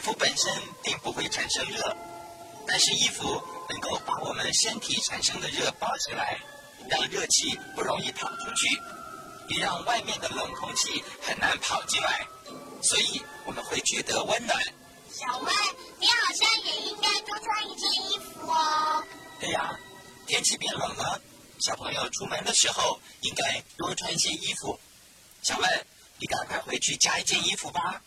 衣服本身并不会产生热，但是衣服能够把我们身体产生的热包起来，让热气不容易跑出去，也让外面的冷空气很难跑进来，所以我们会觉得温暖。小薇，你好像也应该多穿一件衣服哦。对呀，天气变冷了，小朋友出门的时候应该多穿一些衣服。小问，你赶快回去加一件衣服吧。